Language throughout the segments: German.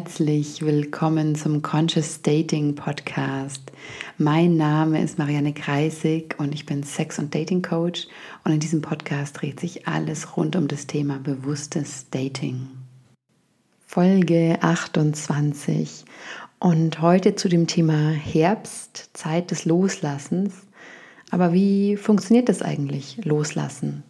herzlich willkommen zum Conscious Dating Podcast. Mein Name ist Marianne Kreisig und ich bin Sex- und Dating Coach und in diesem Podcast dreht sich alles rund um das Thema bewusstes Dating. Folge 28 und heute zu dem Thema Herbst, Zeit des Loslassens. Aber wie funktioniert das eigentlich, Loslassen?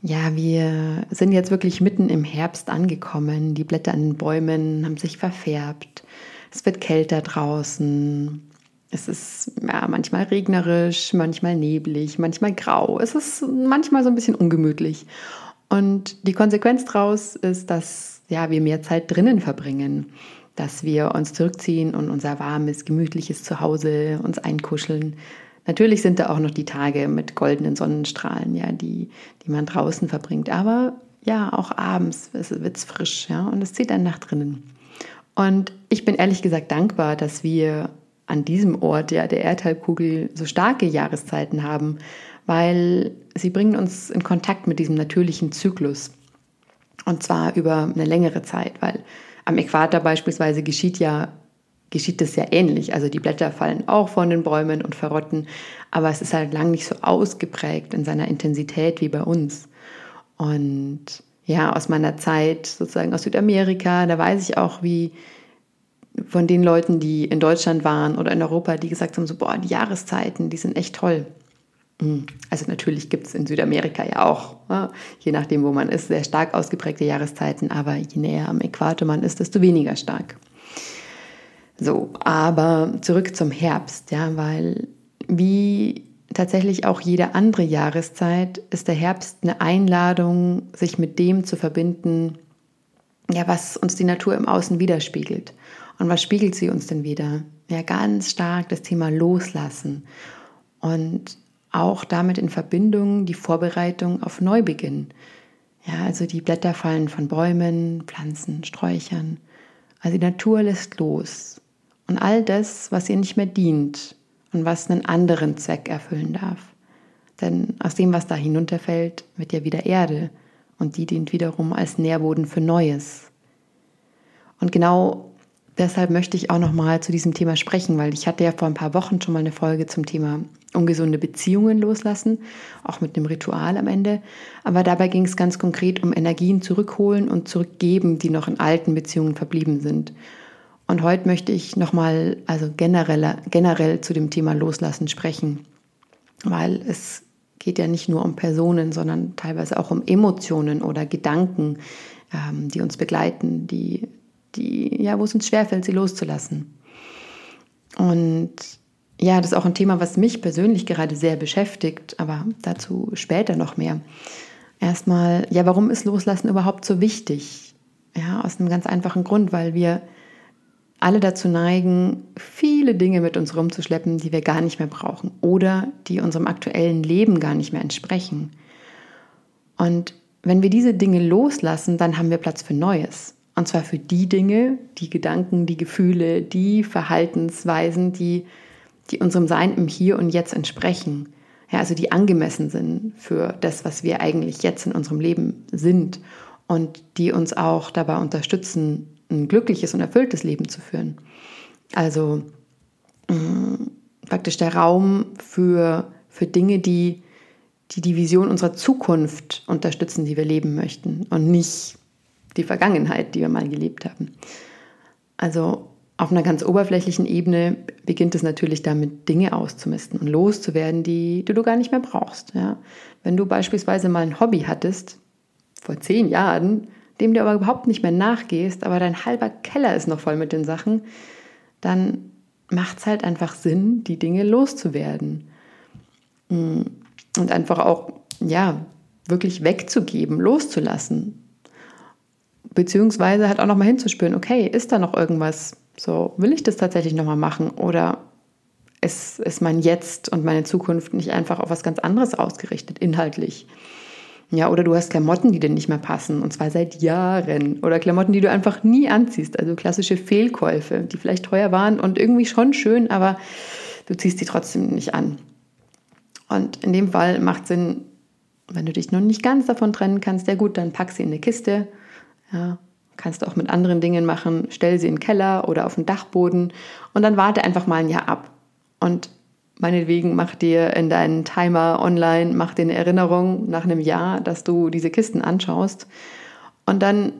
Ja, wir sind jetzt wirklich mitten im Herbst angekommen. Die Blätter an den Bäumen haben sich verfärbt. Es wird kälter draußen. Es ist ja, manchmal regnerisch, manchmal neblig, manchmal grau. Es ist manchmal so ein bisschen ungemütlich. Und die Konsequenz daraus ist, dass ja, wir mehr Zeit drinnen verbringen, dass wir uns zurückziehen und unser warmes, gemütliches Zuhause uns einkuscheln, Natürlich sind da auch noch die Tage mit goldenen Sonnenstrahlen, ja, die, die man draußen verbringt. Aber ja, auch abends wird es frisch, ja, und es zieht einen nach drinnen. Und ich bin ehrlich gesagt dankbar, dass wir an diesem Ort ja, der Erdhalbkugel so starke Jahreszeiten haben, weil sie bringen uns in Kontakt mit diesem natürlichen Zyklus. Und zwar über eine längere Zeit, weil am Äquator beispielsweise geschieht ja geschieht das ja ähnlich. Also die Blätter fallen auch von den Bäumen und verrotten, aber es ist halt lang nicht so ausgeprägt in seiner Intensität wie bei uns. Und ja, aus meiner Zeit sozusagen aus Südamerika, da weiß ich auch, wie von den Leuten, die in Deutschland waren oder in Europa, die gesagt haben, so, boah, die Jahreszeiten, die sind echt toll. Hm. Also natürlich gibt es in Südamerika ja auch, je nachdem, wo man ist, sehr stark ausgeprägte Jahreszeiten, aber je näher am Äquator man ist, desto weniger stark. So, aber zurück zum Herbst, ja, weil wie tatsächlich auch jede andere Jahreszeit ist der Herbst eine Einladung, sich mit dem zu verbinden, ja, was uns die Natur im Außen widerspiegelt. Und was spiegelt sie uns denn wieder? Ja, ganz stark das Thema Loslassen und auch damit in Verbindung die Vorbereitung auf Neubeginn. Ja, also die Blätter fallen von Bäumen, Pflanzen, Sträuchern. Also die Natur lässt los und all das, was ihr nicht mehr dient und was einen anderen Zweck erfüllen darf. Denn aus dem, was da hinunterfällt, wird ja wieder Erde und die dient wiederum als Nährboden für Neues. Und genau deshalb möchte ich auch noch mal zu diesem Thema sprechen, weil ich hatte ja vor ein paar Wochen schon mal eine Folge zum Thema ungesunde Beziehungen loslassen, auch mit einem Ritual am Ende. Aber dabei ging es ganz konkret um Energien zurückholen und zurückgeben, die noch in alten Beziehungen verblieben sind. Und heute möchte ich nochmal, also generell, generell zu dem Thema Loslassen sprechen, weil es geht ja nicht nur um Personen, sondern teilweise auch um Emotionen oder Gedanken, ähm, die uns begleiten, die, die, ja, wo es uns schwerfällt, sie loszulassen. Und ja, das ist auch ein Thema, was mich persönlich gerade sehr beschäftigt, aber dazu später noch mehr. Erstmal, ja, warum ist Loslassen überhaupt so wichtig? Ja, aus einem ganz einfachen Grund, weil wir alle dazu neigen, viele Dinge mit uns rumzuschleppen, die wir gar nicht mehr brauchen oder die unserem aktuellen Leben gar nicht mehr entsprechen. Und wenn wir diese Dinge loslassen, dann haben wir Platz für Neues. Und zwar für die Dinge, die Gedanken, die Gefühle, die Verhaltensweisen, die, die unserem Sein im Hier und Jetzt entsprechen. Ja, also die angemessen sind für das, was wir eigentlich jetzt in unserem Leben sind und die uns auch dabei unterstützen, ein glückliches und erfülltes Leben zu führen. Also mh, mm, praktisch der Raum für, für Dinge, die, die die Vision unserer Zukunft unterstützen, die wir leben möchten und nicht die Vergangenheit, die wir mal gelebt haben. Also auf einer ganz oberflächlichen Ebene beginnt es natürlich damit, Dinge auszumisten und loszuwerden, die, die du gar nicht mehr brauchst. Ja? Wenn du beispielsweise mal ein Hobby hattest, vor zehn Jahren, dem du aber überhaupt nicht mehr nachgehst, aber dein halber Keller ist noch voll mit den Sachen, dann macht es halt einfach Sinn, die Dinge loszuwerden. Mm. Und einfach auch, ja, wirklich wegzugeben, loszulassen. Beziehungsweise halt auch nochmal hinzuspüren, okay, ist da noch irgendwas? So, will ich das tatsächlich nochmal machen? Oder ist, ist mein Jetzt und meine Zukunft nicht einfach auf was ganz anderes ausgerichtet, inhaltlich? Ja, oder du hast Klamotten, die dir nicht mehr passen, und zwar seit Jahren. Oder Klamotten, die du einfach nie anziehst. Also klassische Fehlkäufe, die vielleicht teuer waren und irgendwie schon schön, aber du ziehst sie trotzdem nicht an. Und in dem Fall macht Sinn, wenn du dich noch nicht ganz davon trennen kannst, ja gut, dann pack sie in eine Kiste, ja, kannst du auch mit anderen Dingen machen. Stell sie in den Keller oder auf den Dachboden und dann warte einfach mal ein Jahr ab. Und meinetwegen mach dir in deinen Timer online, mach dir eine Erinnerung nach einem Jahr, dass du diese Kisten anschaust. Und dann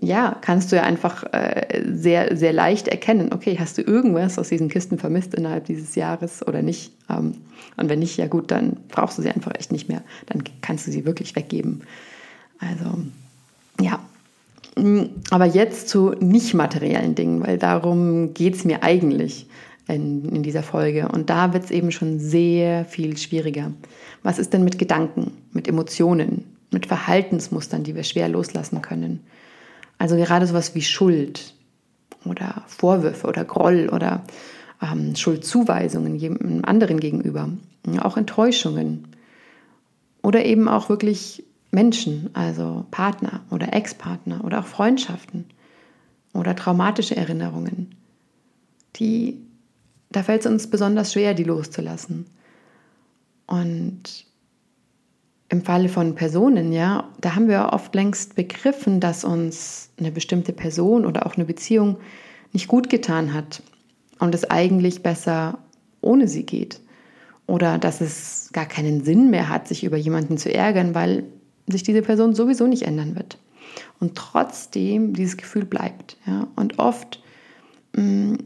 ja, kannst du ja einfach äh, sehr, sehr leicht erkennen, okay, hast du irgendwas aus diesen Kisten vermisst innerhalb dieses Jahres oder nicht? Ähm, und wenn nicht, ja gut, dann brauchst du sie einfach echt nicht mehr. Dann kannst du sie wirklich weggeben. Also, ja. Mm, aber jetzt zu nicht materiellen Dingen, weil darum geht es mir eigentlich in, in dieser Folge. Und da wird es eben schon sehr viel schwieriger. Was ist denn mit Gedanken, mit Emotionen, mit Verhaltensmustern, die wir schwer loslassen können? Also gerade sowas wie Schuld oder Vorwürfe oder Groll oder ähm, Schuldzuweisungen jedem anderen gegenüber, auch Enttäuschungen oder eben auch wirklich Menschen, also Partner oder Ex-Partner oder auch Freundschaften oder traumatische Erinnerungen, die da fällt es uns besonders schwer, die loszulassen. Und im Falle von Personen, ja, da haben wir oft längst begriffen, dass uns eine bestimmte Person oder auch eine Beziehung nicht gut getan hat und es eigentlich besser ohne sie geht. Oder dass es gar keinen Sinn mehr hat, sich über jemanden zu ärgern, weil sich diese Person sowieso nicht ändern wird. Und trotzdem dieses Gefühl bleibt. Ja? Und oft mh,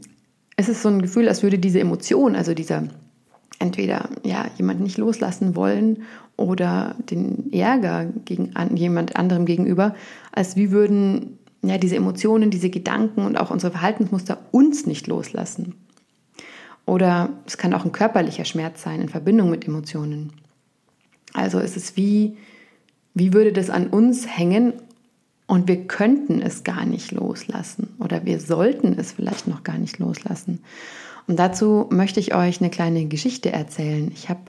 mm, ist es so ein Gefühl, als würde diese Emotion, also dieser entweder ja, jemanden nicht loslassen wollen oder den Ärger gegen an, jemand anderem gegenüber, als wie würden ja, diese Emotionen, diese Gedanken und auch unsere Verhaltensmuster uns nicht loslassen. Oder es kann auch ein körperlicher Schmerz sein in Verbindung mit Emotionen. Also es ist wie, wie würde das an uns hängen und wir könnten es gar nicht loslassen oder wir sollten es vielleicht noch gar nicht loslassen. Und dazu möchte ich euch eine kleine Geschichte erzählen. Ich habe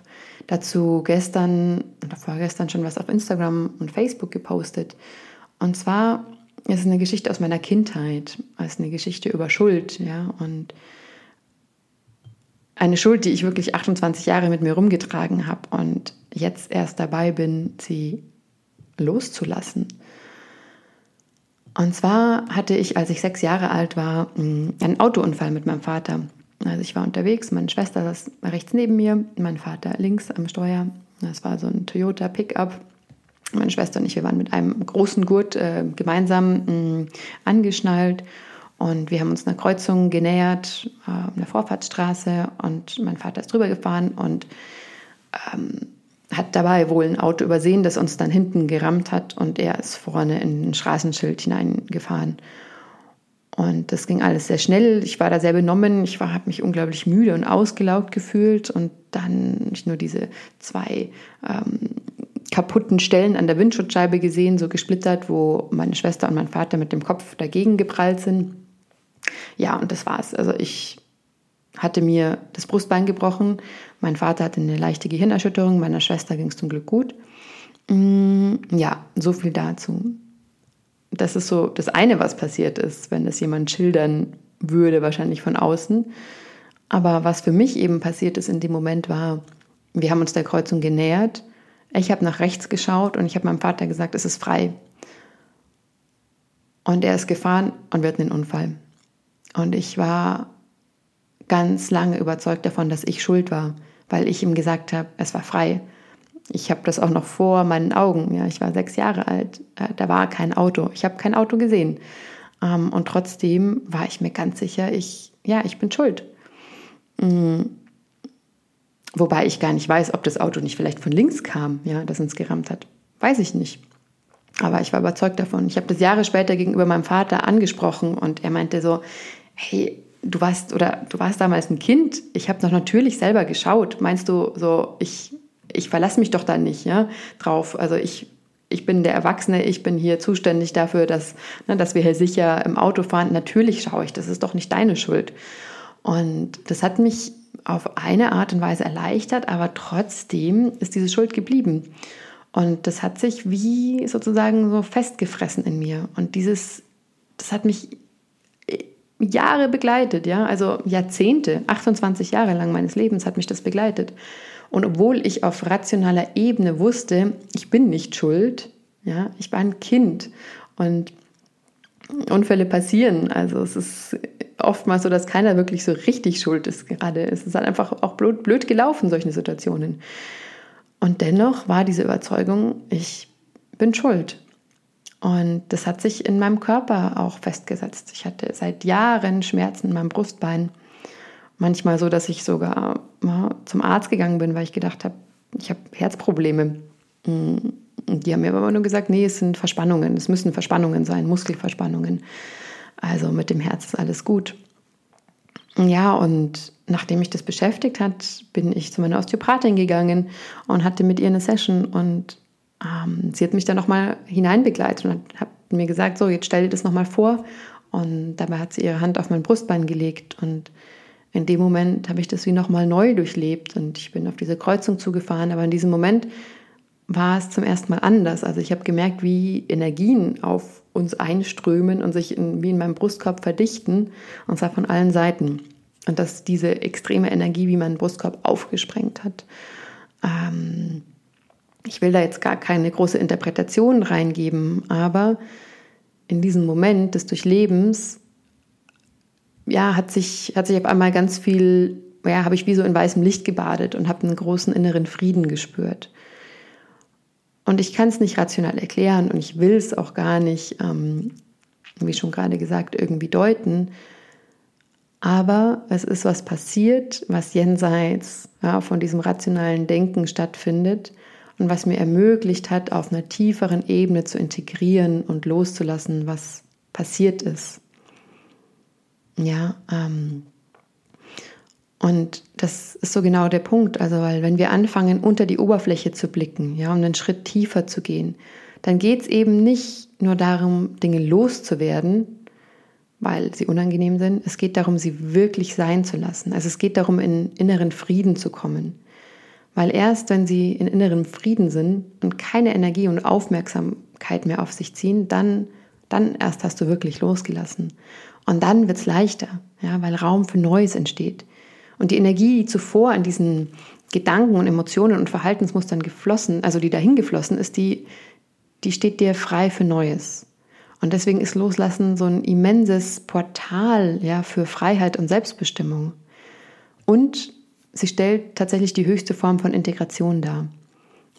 dazu gestern oder vorgestern schon was auf Instagram und Facebook gepostet. Und zwar ist es eine Geschichte aus meiner Kindheit, ist eine Geschichte über Schuld, ja, und eine Schuld, die ich wirklich 28 Jahre mit mir rumgetragen habe und jetzt erst dabei bin, sie loszulassen. Und zwar hatte ich, als ich sechs Jahre alt war, einen Autounfall mit meinem Vater. Also ich war unterwegs, meine Schwester saß rechts neben mir, mein Vater links am Steuer. Das war so ein Toyota Pickup. Meine Schwester und ich, wir waren mit einem großen Gurt äh, gemeinsam mh, angeschnallt und wir haben uns einer Kreuzung genähert, äh, einer Vorfahrtsstraße und mein Vater ist drüber gefahren und ähm, hat dabei wohl ein Auto übersehen, das uns dann hinten gerammt hat und er ist vorne in ein Straßenschild hineingefahren. Und das ging alles sehr schnell. Ich war da sehr benommen. Ich habe mich unglaublich müde und ausgelaugt gefühlt. Und dann nicht nur diese zwei ähm, kaputten Stellen an der Windschutzscheibe gesehen, so gesplittert, wo meine Schwester und mein Vater mit dem Kopf dagegen geprallt sind. Ja, und das war's. Also ich hatte mir das Brustbein gebrochen. Mein Vater hatte eine leichte Gehirnerschütterung. Meiner Schwester ging es zum Glück gut. Mm, ja, so viel dazu das ist so das eine, was passiert ist, wenn das jemand schildern würde, wahrscheinlich von außen. Aber was für mich eben passiert ist in dem Moment war, wir haben uns der Kreuzung genähert. Ich habe nach rechts geschaut und ich habe meinem Vater gesagt, es ist frei. Und er ist gefahren und wir hatten einen Unfall. Und ich war ganz lange überzeugt davon, dass ich schuld war, weil ich ihm gesagt habe, es war frei. Ich habe das auch noch vor meinen Augen. Ja, ich war sechs Jahre alt. Äh, da war kein Auto. Ich habe kein Auto gesehen. Ähm, und trotzdem war ich mir ganz sicher, ich, ja, ich bin schuld. Mhm. Wobei ich gar nicht weiß, ob das Auto nicht vielleicht von links kam, ja, das uns gerammt hat. Weiß ich nicht. Aber ich war überzeugt davon. Ich habe das Jahre später gegenüber meinem Vater angesprochen und er meinte so, hey, du warst oder du warst damals ein Kind. Ich habe doch natürlich selber geschaut. Meinst du so, ich ich verlasse mich doch da nicht ja, drauf. Also ich, ich bin der Erwachsene, ich bin hier zuständig dafür, dass, ne, dass wir hier sicher im Auto fahren. Natürlich schaue ich, das ist doch nicht deine Schuld. Und das hat mich auf eine Art und Weise erleichtert, aber trotzdem ist diese Schuld geblieben. Und das hat sich wie sozusagen so festgefressen in mir. Und dieses, das hat mich Jahre begleitet, ja, also Jahrzehnte, 28 Jahre lang meines Lebens hat mich das begleitet. Und obwohl ich auf rationaler Ebene wusste, ich bin nicht schuld, ja, ich war ein Kind und Unfälle passieren. Also es ist oftmals so, dass keiner wirklich so richtig schuld ist gerade. Es ist halt einfach auch blöd, blöd gelaufen, solche Situationen. Und dennoch war diese Überzeugung, ich bin schuld. Und das hat sich in meinem Körper auch festgesetzt. Ich hatte seit Jahren Schmerzen in meinem Brustbein. Manchmal so, dass ich sogar zum Arzt gegangen bin, weil ich gedacht habe, ich habe Herzprobleme. Und die haben mir aber nur gesagt, nee, es sind Verspannungen, es müssen Verspannungen sein, Muskelverspannungen. Also mit dem Herz ist alles gut. Ja, und nachdem mich das beschäftigt hat, bin ich zu meiner Osteopathin gegangen und hatte mit ihr eine Session und ähm, sie hat mich dann nochmal hineinbegleitet und hat, mir gesagt, so, jetzt stell dir das nochmal vor. Und dabei hat sie ihre Hand auf mein Brustbein gelegt und in dem Moment habe ich das wie nochmal neu durchlebt und ich bin auf diese Kreuzung zugefahren, aber in diesem Moment war es zum ersten Mal anders. Also ich habe gemerkt, wie Energien auf uns einströmen und sich in, wie in meinem Brustkorb verdichten, und zwar von allen Seiten. Und dass diese extreme Energie wie mein Brustkorb aufgesprengt hat. Ähm, ich will da jetzt gar keine große Interpretation reingeben, aber in diesem Moment des Durchlebens, ja, hat sich, hat sich auf einmal ganz viel, ja, habe ich wie so in weißem Licht gebadet und habe einen großen inneren Frieden gespürt. Und ich kann es nicht rational erklären und ich will es auch gar nicht, ähm, wie schon gerade gesagt, irgendwie deuten. Aber es ist was passiert, was jenseits ja, von diesem rationalen Denken stattfindet und was mir ermöglicht hat, auf einer tieferen Ebene zu integrieren und loszulassen, was passiert ist. Ja, ähm, und das ist so genau der Punkt. Also, weil wenn wir anfangen, unter die Oberfläche zu blicken, ja, um einen Schritt tiefer zu gehen, dann geht es eben nicht nur darum, Dinge loszuwerden, weil sie unangenehm sind. Es geht darum, sie wirklich sein zu lassen. Also es geht darum, in inneren Frieden zu kommen. Weil erst wenn sie in innerem Frieden sind und keine Energie und Aufmerksamkeit mehr auf sich ziehen, dann, dann erst hast du wirklich losgelassen. Und dann wird es leichter, ja, weil Raum für Neues entsteht. Und die Energie, die zuvor an diesen Gedanken und Emotionen und Verhaltensmustern geflossen, also die dahin geflossen ist, die, die steht dir frei für Neues. Und deswegen ist Loslassen so ein immenses Portal ja, für Freiheit und Selbstbestimmung. Und sie stellt tatsächlich die höchste Form von Integration dar.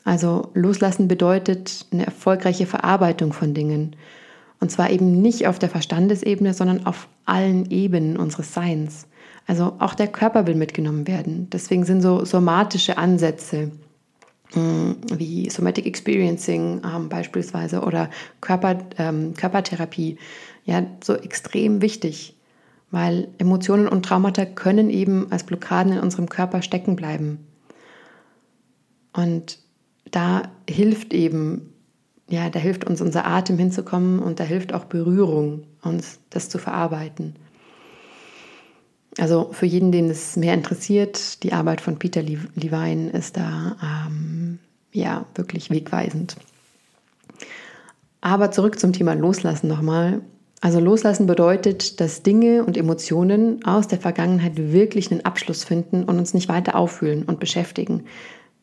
Also Loslassen bedeutet eine erfolgreiche Verarbeitung von Dingen. Und zwar eben nicht auf der Verstandesebene, sondern auf allen Ebenen unseres Seins. Also auch der Körper will mitgenommen werden. Deswegen sind so somatische Ansätze mm, wie Somatic Experiencing ähm, beispielsweise oder Körper, ähm, Körpertherapie ja so extrem wichtig, weil Emotionen und Traumata können eben als Blockaden in unserem Körper stecken bleiben. Und da hilft eben, ja, da hilft uns unser Atem hinzukommen und da hilft auch Berührung, uns das zu verarbeiten. Also für jeden, den es mehr interessiert, die Arbeit von Peter Levine ist da ähm, ja wirklich wegweisend. Aber zurück zum Thema Loslassen nochmal. Also Loslassen bedeutet, dass Dinge und Emotionen aus der Vergangenheit wirklich einen Abschluss finden und uns nicht weiter auffühlen und beschäftigen.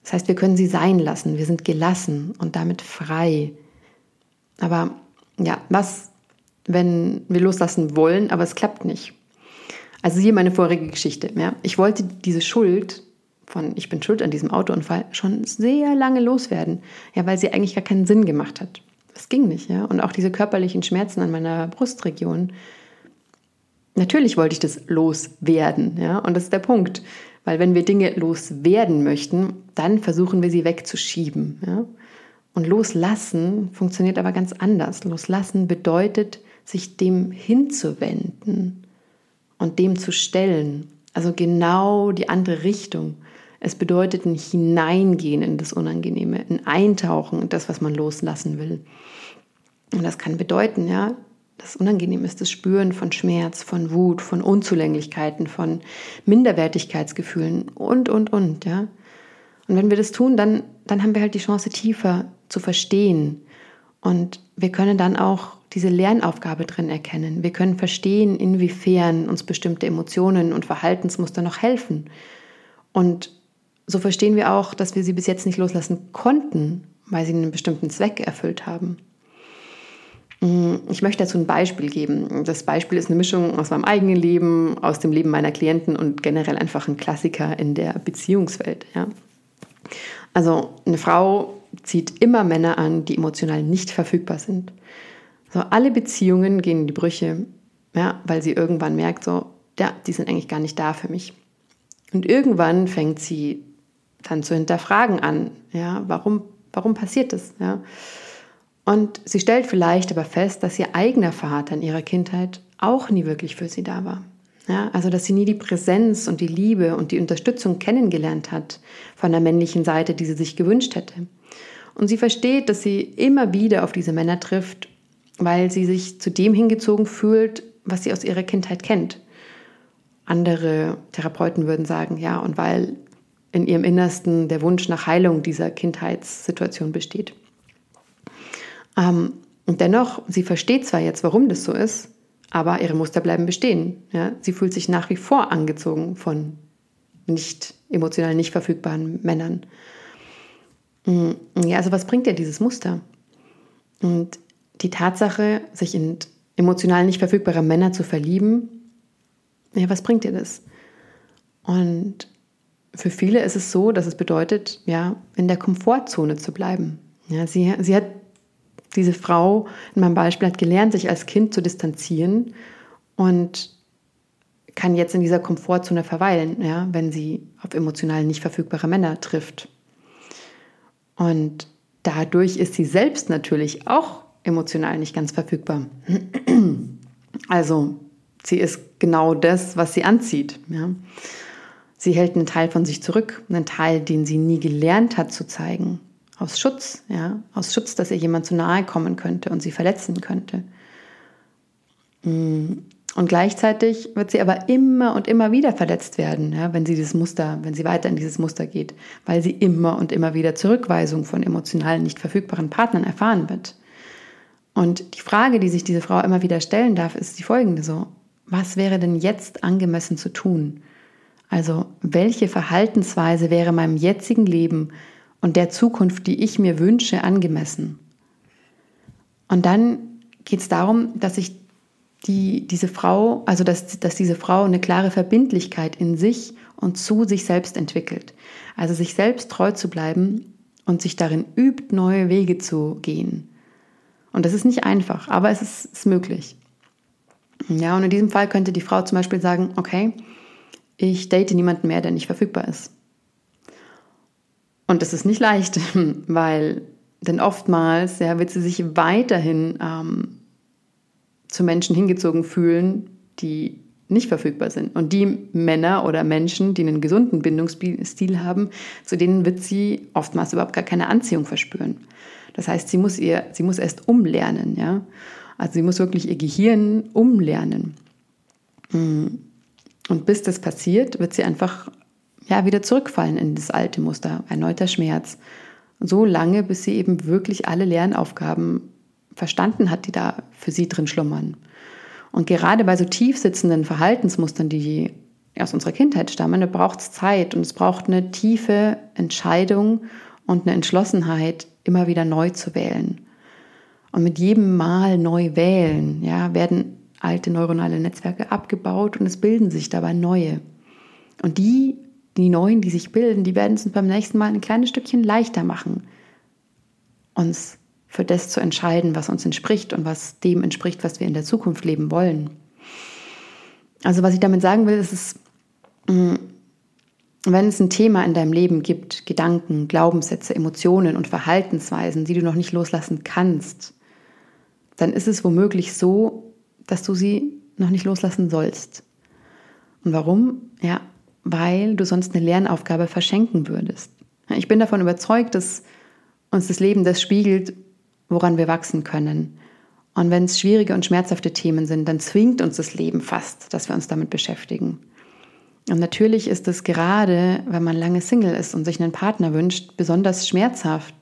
Das heißt, wir können sie sein lassen, wir sind gelassen und damit frei. Aber ja, was, wenn wir loslassen wollen, aber es klappt nicht? Also hier meine vorige Geschichte. Ja. Ich wollte diese Schuld von ich bin schuld an diesem Autounfall schon sehr lange loswerden, ja, weil sie eigentlich gar keinen Sinn gemacht hat. Es ging nicht, ja. Und auch diese körperlichen Schmerzen an meiner Brustregion. Natürlich wollte ich das loswerden, ja. Und das ist der Punkt. Weil wenn wir Dinge loswerden möchten, dann versuchen wir sie wegzuschieben, ja. Und loslassen funktioniert aber ganz anders. Loslassen bedeutet, sich dem hinzuwenden und dem zu stellen. Also genau die andere Richtung. Es bedeutet ein Hineingehen in das Unangenehme, ein Eintauchen in das, was man loslassen will. Und das kann bedeuten, ja, das Unangenehm ist das Spüren von Schmerz, von Wut, von Unzulänglichkeiten, von Minderwertigkeitsgefühlen und, und, und, ja. Und wenn wir das tun, dann, dann haben wir halt die Chance, tiefer zu verstehen. Und wir können dann auch diese Lernaufgabe drin erkennen. Wir können verstehen, inwiefern uns bestimmte Emotionen und Verhaltensmuster noch helfen. Und so verstehen wir auch, dass wir sie bis jetzt nicht loslassen konnten, weil sie einen bestimmten Zweck erfüllt haben. Mm, ich möchte dazu ein Beispiel geben. Das Beispiel ist eine Mischung aus meinem eigenen Leben, aus dem Leben meiner Klienten und generell einfach ein Klassiker in der Beziehungswelt. Ja. Also eine Frau zieht immer Männer an, die emotional nicht verfügbar sind. So, alle Beziehungen gehen in die Brüche, ja, weil sie irgendwann merkt, so, ja, die sind eigentlich gar nicht da für mich. Und irgendwann fängt sie dann zu hinterfragen an, ja, warum, warum passiert das, ja. Und sie stellt vielleicht aber fest, dass ihr eigener Vater in ihrer Kindheit auch nie wirklich für sie da war. Ja, also dass sie nie die Präsenz und die Liebe und die Unterstützung kennengelernt hat von der männlichen Seite, die sie sich gewünscht hätte. Und sie versteht, dass sie immer wieder auf diese Männer trifft, weil sie sich zu dem hingezogen fühlt, was sie aus ihrer Kindheit kennt. Andere Therapeuten würden sagen, ja, und weil in ihrem Innersten der Wunsch nach Heilung dieser Kindheitssituation besteht. Ähm, und dennoch, sie versteht zwar jetzt, warum das so ist, aber ihre Muster bleiben bestehen. Ja? Sie fühlt sich nach wie vor angezogen von nicht emotional nicht verfügbaren Männern. Mm, ja, also was bringt dir dieses Muster? Und die Tatsache, sich in emotional nicht verfügbare Männer zu verlieben, ja, was bringt dir das? Und für viele ist es so, dass es bedeutet, ja, in der Komfortzone zu bleiben. Ja, sie, sie hat diese Frau in meinem Beispiel hat gelernt, sich als Kind zu distanzieren und kann jetzt in dieser Komfortzone verweilen, ja, wenn sie auf emotional nicht verfügbare Männer trifft. Und dadurch ist sie selbst natürlich auch emotional nicht ganz verfügbar. Also sie ist genau das, was sie anzieht. Ja. Sie hält einen Teil von sich zurück, einen Teil, den sie nie gelernt hat zu zeigen aus Schutz, ja, aus Schutz, dass ihr jemand zu nahe kommen könnte und sie verletzen könnte. Mm. Und gleichzeitig wird sie aber immer und immer wieder verletzt werden, ja, wenn sie dieses Muster, wenn sie weiter in dieses Muster geht, weil sie immer und immer wieder Zurückweisung von emotional nicht verfügbaren Partnern erfahren wird. Und die Frage, die sich diese Frau immer wieder stellen darf, ist die folgende so, was wäre denn jetzt angemessen zu tun? Also, welche Verhaltensweise wäre meinem jetzigen Leben und der Zukunft, die ich mir wünsche, angemessen. Und dann geht es darum, dass sich die, diese Frau, also dass, dass diese Frau eine klare Verbindlichkeit in sich und zu sich selbst entwickelt. Also sich selbst treu zu bleiben und sich darin übt, neue Wege zu gehen. Und das ist nicht einfach, aber es ist, ist möglich. Ja, und in diesem Fall könnte die Frau zum Beispiel sagen, okay, ich date niemanden mehr, der nicht verfügbar ist. Und das ist nicht leicht, weil denn oftmals ja, wird sie sich weiterhin ähm, zu Menschen hingezogen fühlen, die nicht verfügbar sind. Und die Männer oder Menschen, die einen gesunden Bindungsstil haben, zu denen wird sie oftmals überhaupt gar keine Anziehung verspüren. Das heißt, sie muss, ihr, sie muss erst umlernen. Ja? Also sie muss wirklich ihr Gehirn umlernen. Und bis das passiert, wird sie einfach ja, wieder zurückfallen in das alte Muster, erneuter Schmerz. So lange, bis sie eben wirklich alle Lernaufgaben verstanden hat, die da für sie drin schlummern. Und gerade bei so tief sitzenden Verhaltensmustern, die aus unserer Kindheit stammen, da braucht es Zeit und es braucht eine tiefe Entscheidung und eine Entschlossenheit, immer wieder neu zu wählen. Und mit jedem Mal neu wählen, ja, werden alte neuronale Netzwerke abgebaut und es bilden sich dabei neue. Und die die neuen, die sich bilden, die werden es uns beim nächsten Mal ein kleines Stückchen leichter machen, uns für das zu entscheiden, was uns entspricht und was dem entspricht, was wir in der Zukunft leben wollen. Also was ich damit sagen will, ist es, mm, wenn es ein Thema in deinem Leben gibt, Gedanken, Glaubenssätze, Emotionen und Verhaltensweisen, die du noch nicht loslassen kannst, dann ist es womöglich so, dass du sie noch nicht loslassen sollst. Und warum? Ja, weil du sonst eine Lernaufgabe verschenken würdest. Ich bin davon überzeugt, dass uns das Leben das spiegelt, woran wir wachsen können. Und wenn es schwierige und schmerzhafte Themen sind, dann zwingt uns das Leben fast, dass wir uns damit beschäftigen. Und natürlich ist es gerade, wenn man lange Single ist und sich einen Partner wünscht, besonders schmerzhaft.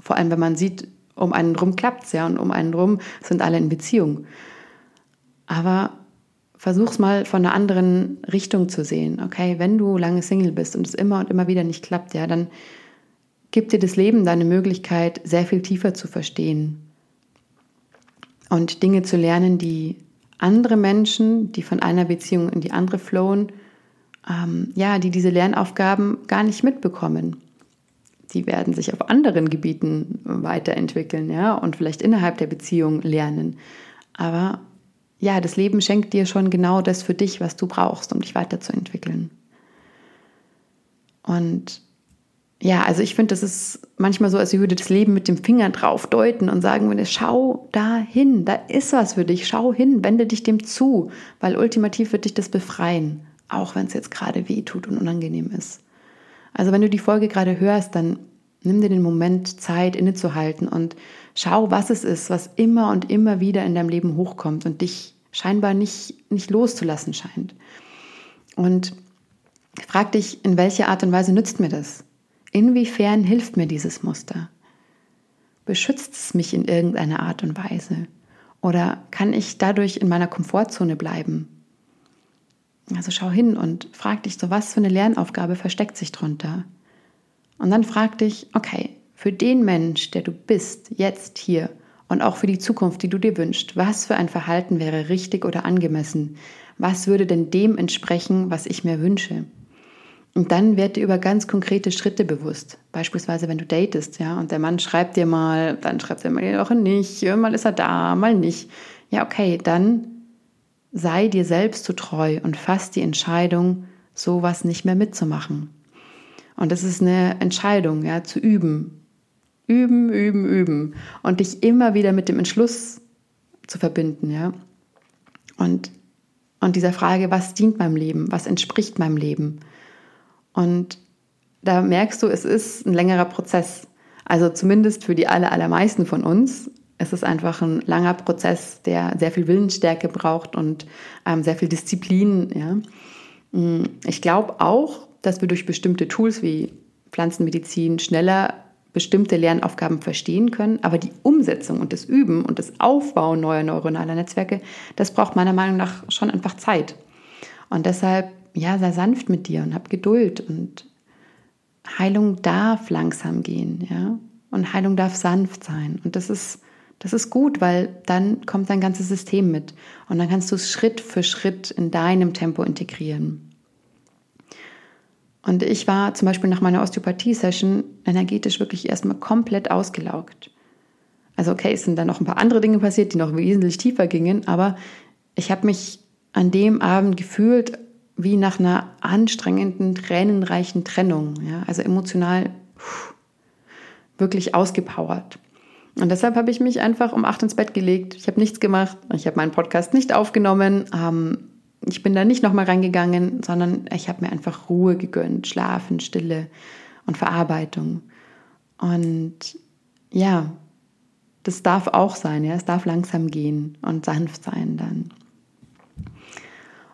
Vor allem, wenn man sieht, um einen klappt es ja und um einen drum sind alle in Beziehung. Aber versuch's mal von einer anderen Richtung zu sehen. Okay, wenn du lange Single bist und es immer und immer wieder nicht klappt, ja, dann gibt dir das Leben deine Möglichkeit, sehr viel tiefer zu verstehen. und Dinge zu lernen, die andere Menschen, die von einer Beziehung in die andere flowen, ähm, ja, die diese Lernaufgaben gar nicht mitbekommen. Die werden sich auf anderen Gebieten weiterentwickeln, ja, und vielleicht innerhalb der Beziehung lernen. Aber ja, das Leben schenkt dir schon genau das für dich, was du brauchst, um dich weiterzuentwickeln. Und ja, also ich finde, das ist manchmal so, als würde das Leben mit dem Finger drauf deuten und sagen würde, schau da hin, da ist was für dich, schau hin, wende dich dem zu, weil ultimativ wird dich das befreien, auch wenn es jetzt gerade weh tut und unangenehm ist. Also wenn du die Folge gerade hörst, dann nimm dir den Moment Zeit innezuhalten und schau, was es ist, was immer und immer wieder in deinem Leben hochkommt und dich scheinbar nicht, nicht loszulassen scheint. Und frag dich, in welcher Art und Weise nützt mir das? Inwiefern hilft mir dieses Muster? Beschützt es mich in irgendeiner Art und Weise? Oder kann ich dadurch in meiner Komfortzone bleiben? Also schau hin und frag dich so, was für eine Lernaufgabe versteckt sich drunter? Und dann frag dich, okay, für den Mensch, der du bist, jetzt hier und auch für die Zukunft, die du dir wünschst, was für ein Verhalten wäre richtig oder angemessen? Was würde denn dem entsprechen, was ich mir wünsche? Und dann werd dir über ganz konkrete Schritte bewusst. Beispielsweise, wenn du datest, ja, und der Mann schreibt dir mal, dann schreibt er mal die Woche nicht, mal ist er da, mal nicht. Ja, okay, dann sei dir selbst zu treu und fass die Entscheidung, sowas nicht mehr mitzumachen. Und das ist eine Entscheidung, ja, zu üben. Üben, üben, üben. Und dich immer wieder mit dem Entschluss zu verbinden, ja. Und, und dieser Frage, was dient meinem Leben? Was entspricht meinem Leben? Und da merkst du, es ist ein längerer Prozess. Also zumindest für die aller, allermeisten von uns. Es ist einfach ein langer Prozess, der sehr viel Willensstärke braucht und ähm, sehr viel Disziplin. Ja. Mm, ich glaube auch, dass wir durch bestimmte Tools wie Pflanzenmedizin schneller bestimmte Lernaufgaben verstehen können, aber die Umsetzung und das Üben und das Aufbauen neuer neuronaler Netzwerke, das braucht meiner Meinung nach schon einfach Zeit. Und deshalb ja, sei sanft mit dir und hab Geduld und Heilung darf langsam gehen, ja. Und Heilung darf sanft sein. Und das ist, das ist gut, weil dann kommt dein ganzes System mit. Und dann kannst du es Schritt für Schritt in deinem Tempo integrieren. Und ich war zum Beispiel nach meiner Osteopathie-Session energetisch wirklich erstmal komplett ausgelaugt. Also okay, es sind dann noch ein paar andere Dinge passiert, die noch wesentlich tiefer gingen, aber ich habe mich an dem Abend gefühlt, wie nach einer anstrengenden, tränenreichen Trennung. Ja? Also emotional pff, wirklich ausgepowert. Und deshalb habe ich mich einfach um acht ins Bett gelegt. Ich habe nichts gemacht. Ich habe meinen Podcast nicht aufgenommen. Ähm, ich bin da nicht nochmal reingegangen, sondern ich habe mir einfach Ruhe gegönnt, Schlafen, Stille und Verarbeitung. Und ja, das darf auch sein. Ja? Es darf langsam gehen und sanft sein dann.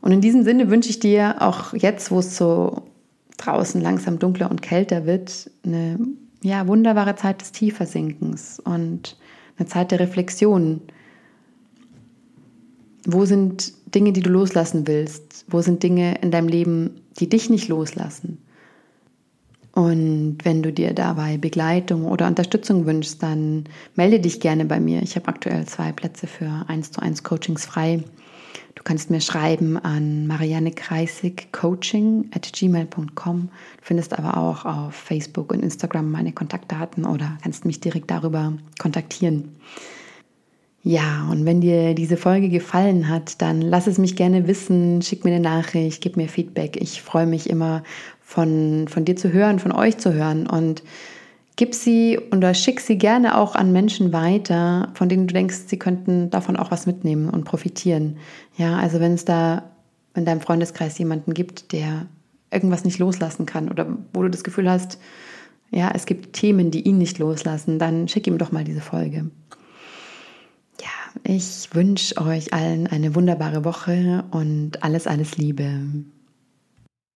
Und in diesem Sinne wünsche ich dir auch jetzt, wo es so draußen langsam dunkler und kälter wird, eine ja, wunderbare Zeit des Tiefersinkens und eine Zeit der Reflexion. Wo sind Dinge, die du loslassen willst? Wo sind Dinge in deinem Leben, die dich nicht loslassen? Und wenn du dir dabei Begleitung oder Unterstützung wünschst, dann melde dich gerne bei mir. Ich habe aktuell zwei Plätze für 1 zu 1 Coachings frei. Du kannst mir schreiben an Marianne Kreisig Coaching at gmail.com. Du findest aber auch auf Facebook und Instagram meine Kontaktdaten oder kannst mich direkt darüber kontaktieren. Ja, und wenn dir diese Folge gefallen hat, dann lass es mich gerne wissen, schick mir eine Nachricht, gib mir Feedback. Ich freue mich immer von, von dir zu hören, von euch zu hören und gib sie oder schick sie gerne auch an Menschen weiter, von denen du denkst, sie könnten davon auch was mitnehmen und profitieren. Ja, also wenn es da in deinem Freundeskreis jemanden gibt, der irgendwas nicht loslassen kann oder wo du das Gefühl hast, ja, es gibt Themen, die ihn nicht loslassen, dann schick ihm doch mal diese Folge. Ich wünsche euch allen eine wunderbare Woche und alles, alles Liebe.